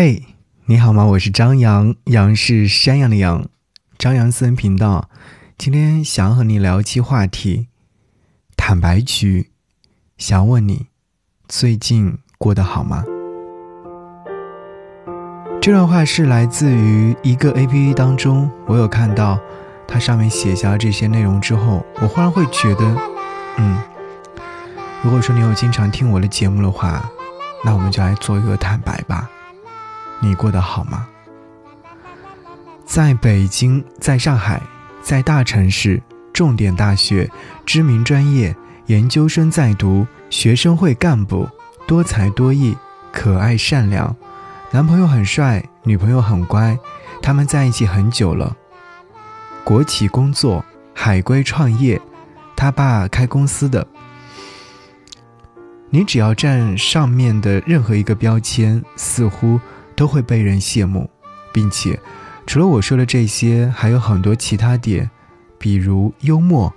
嘿，你好吗？我是张扬，杨是山羊的羊，张扬私人频道。今天想和你聊一期话题，坦白局。想问你，最近过得好吗？这段话是来自于一个 A P P 当中，我有看到它上面写下了这些内容之后，我忽然会觉得，嗯，如果说你有经常听我的节目的话，那我们就来做一个坦白吧。你过得好吗？在北京，在上海，在大城市，重点大学，知名专业，研究生在读，学生会干部，多才多艺，可爱善良，男朋友很帅，女朋友很乖，他们在一起很久了。国企工作，海归创业，他爸开公司的。你只要占上面的任何一个标签，似乎。都会被人羡慕，并且，除了我说的这些，还有很多其他点，比如幽默、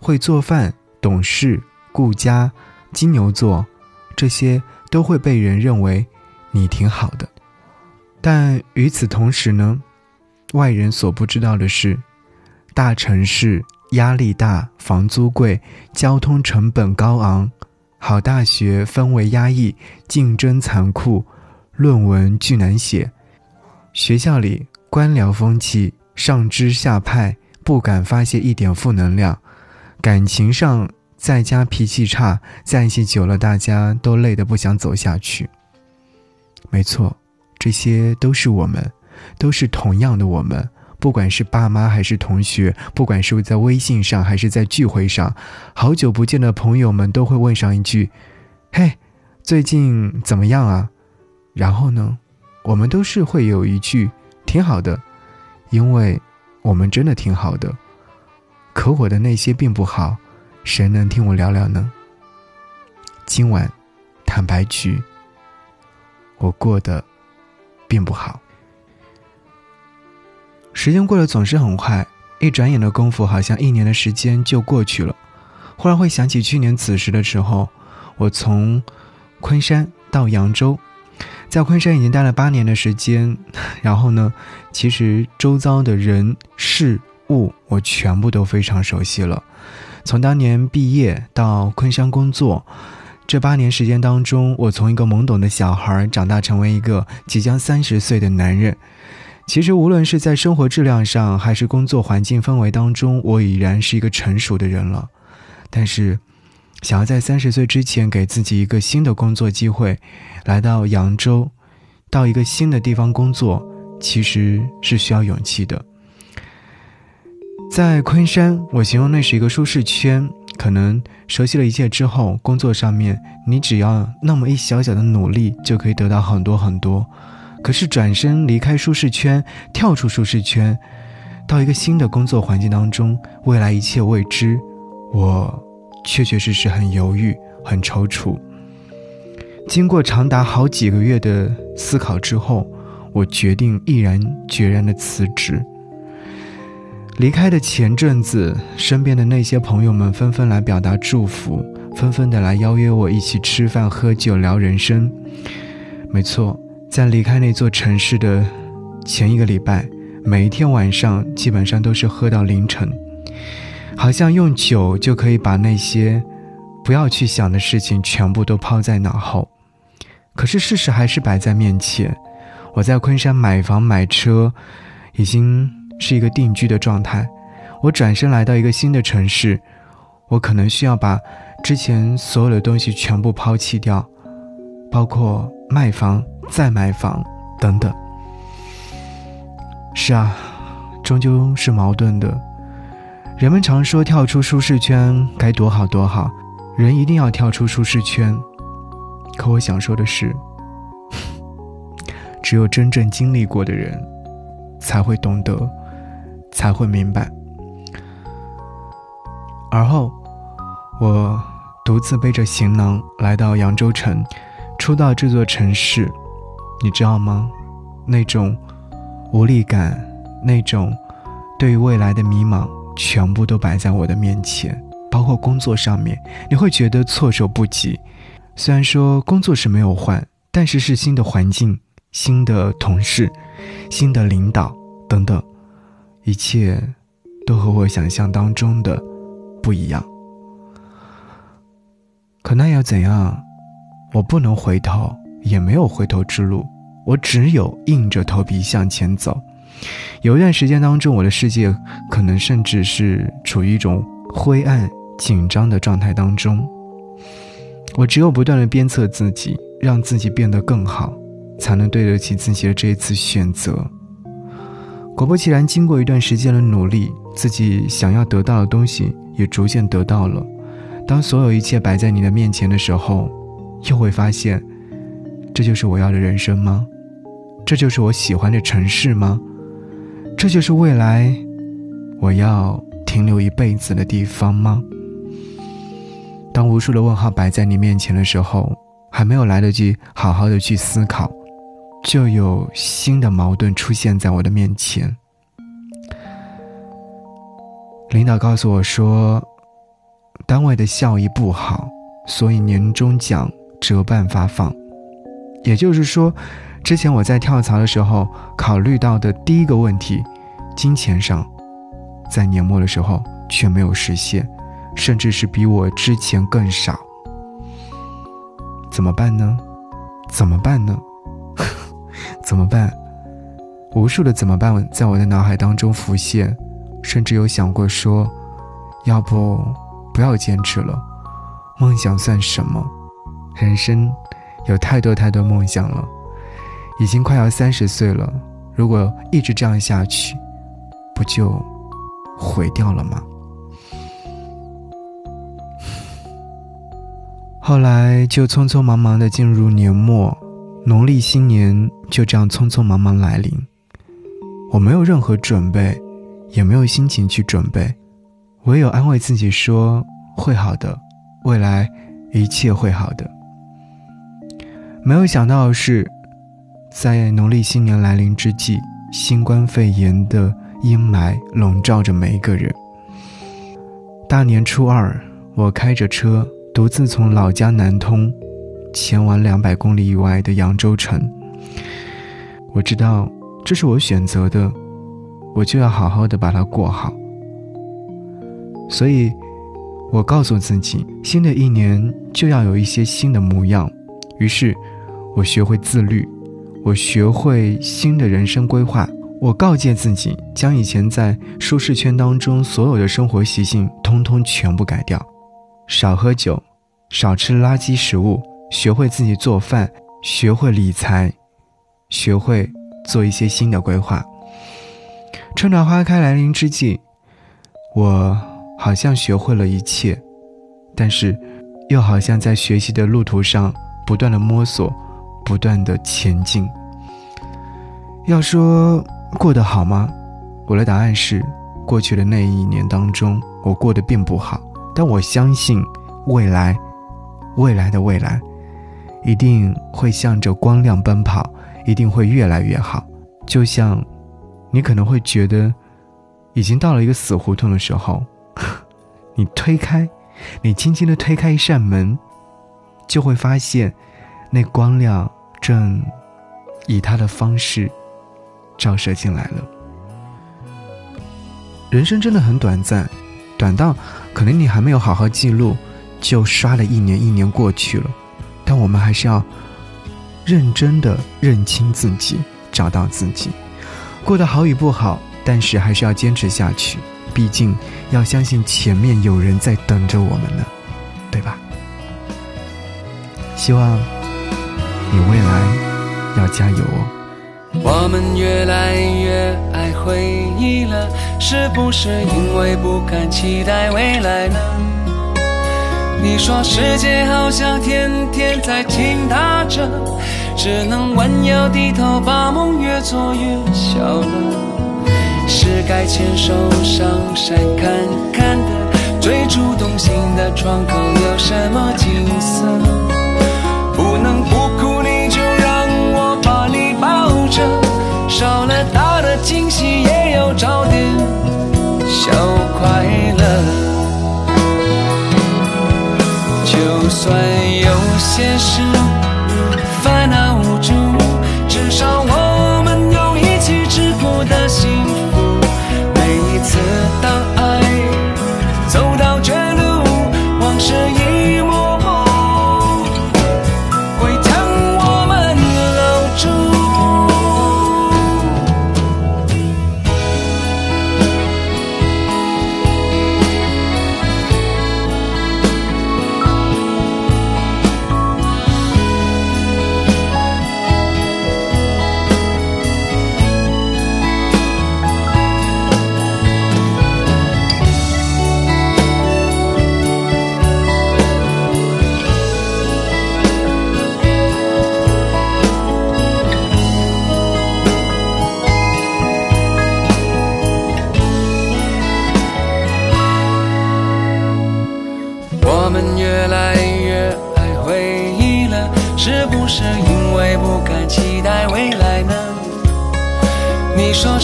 会做饭、懂事、顾家、金牛座，这些都会被人认为你挺好的。但与此同时呢，外人所不知道的是，大城市压力大，房租贵，交通成本高昂，好大学氛围压抑，竞争残酷。论文巨难写，学校里官僚风气，上知下派，不敢发泄一点负能量。感情上，在家脾气差，在一起久了，大家都累得不想走下去。没错，这些都是我们，都是同样的我们。不管是爸妈还是同学，不管是在微信上还是在聚会上，好久不见的朋友们都会问上一句：“嘿，最近怎么样啊？”然后呢，我们都是会有一句挺好的，因为我们真的挺好的。可我的那些并不好，谁能听我聊聊呢？今晚坦白局，我过得并不好。时间过得总是很快，一转眼的功夫，好像一年的时间就过去了。忽然会想起去年此时的时候，我从昆山到扬州。在昆山已经待了八年的时间，然后呢，其实周遭的人事物我全部都非常熟悉了。从当年毕业到昆山工作，这八年时间当中，我从一个懵懂的小孩长大成为一个即将三十岁的男人。其实无论是在生活质量上，还是工作环境氛围当中，我已然是一个成熟的人了。但是。想要在三十岁之前给自己一个新的工作机会，来到扬州，到一个新的地方工作，其实是需要勇气的。在昆山，我形容那是一个舒适圈，可能熟悉了一切之后，工作上面你只要那么一小小的努力，就可以得到很多很多。可是转身离开舒适圈，跳出舒适圈，到一个新的工作环境当中，未来一切未知，我。确确实实很犹豫，很踌躇。经过长达好几个月的思考之后，我决定毅然决然的辞职。离开的前阵子，身边的那些朋友们纷纷来表达祝福，纷纷的来邀约我一起吃饭、喝酒、聊人生。没错，在离开那座城市的前一个礼拜，每一天晚上基本上都是喝到凌晨。好像用酒就可以把那些不要去想的事情全部都抛在脑后，可是事实还是摆在面前。我在昆山买房买车，已经是一个定居的状态。我转身来到一个新的城市，我可能需要把之前所有的东西全部抛弃掉，包括卖房、再买房等等。是啊，终究是矛盾的。人们常说跳出舒适圈该多好多好，人一定要跳出舒适圈。可我想说的是，只有真正经历过的人，才会懂得，才会明白。而后，我独自背着行囊来到扬州城，初到这座城市，你知道吗？那种无力感，那种对于未来的迷茫。全部都摆在我的面前，包括工作上面，你会觉得措手不及。虽然说工作是没有换，但是是新的环境、新的同事、新的领导等等，一切都和我想象当中的不一样。可那又怎样？我不能回头，也没有回头之路，我只有硬着头皮向前走。有一段时间当中，我的世界可能甚至是处于一种灰暗、紧张的状态当中。我只有不断的鞭策自己，让自己变得更好，才能对得起自己的这一次选择。果不其然，经过一段时间的努力，自己想要得到的东西也逐渐得到了。当所有一切摆在你的面前的时候，又会发现，这就是我要的人生吗？这就是我喜欢的城市吗？这就是未来我要停留一辈子的地方吗？当无数的问号摆在你面前的时候，还没有来得及好好的去思考，就有新的矛盾出现在我的面前。领导告诉我说，单位的效益不好，所以年终奖折半发放。也就是说，之前我在跳槽的时候考虑到的第一个问题，金钱上，在年末的时候却没有实现。甚至是比我之前更少，怎么办呢？怎么办呢？怎么办？无数的怎么办在我的脑海当中浮现，甚至有想过说，要不不要坚持了，梦想算什么？人生有太多太多梦想了，已经快要三十岁了，如果一直这样下去，不就毁掉了吗？后来就匆匆忙忙的进入年末，农历新年就这样匆匆忙忙来临。我没有任何准备，也没有心情去准备，唯有安慰自己说会好的，未来一切会好的。没有想到的是，在农历新年来临之际，新冠肺炎的阴霾笼罩着每一个人。大年初二，我开着车。独自从老家南通，前往两百公里以外的扬州城。我知道这是我选择的，我就要好好的把它过好。所以，我告诉自己，新的一年就要有一些新的模样。于是，我学会自律，我学会新的人生规划。我告诫自己，将以前在舒适圈当中所有的生活习性，通通全部改掉。少喝酒，少吃垃圾食物，学会自己做饭，学会理财，学会做一些新的规划。春暖花开来临之际，我好像学会了一切，但是又好像在学习的路途上不断的摸索，不断的前进。要说过得好吗？我的答案是，过去的那一年当中，我过得并不好。但我相信，未来，未来的未来，一定会向着光亮奔跑，一定会越来越好。就像，你可能会觉得，已经到了一个死胡同的时候，你推开，你轻轻的推开一扇门，就会发现，那光亮正以它的方式照射进来了。人生真的很短暂。短到可能你还没有好好记录，就刷了一年，一年过去了。但我们还是要认真的认清自己，找到自己，过得好与不好，但是还是要坚持下去。毕竟要相信前面有人在等着我们呢，对吧？希望你未来要加油哦。我们越来越爱回忆了，是不是因为不敢期待未来呢？你说世界好像天天在倾塌着，只能弯腰低头把梦越做越小了。是该牵手上山看看的，最初动心的窗口有什么景色？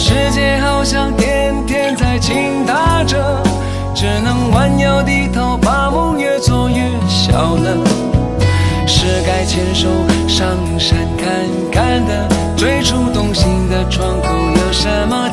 世界好像天天在倾塌着，只能弯腰低头，把梦越做越小了。是该牵手上山看看的，最初动心的窗口有什么？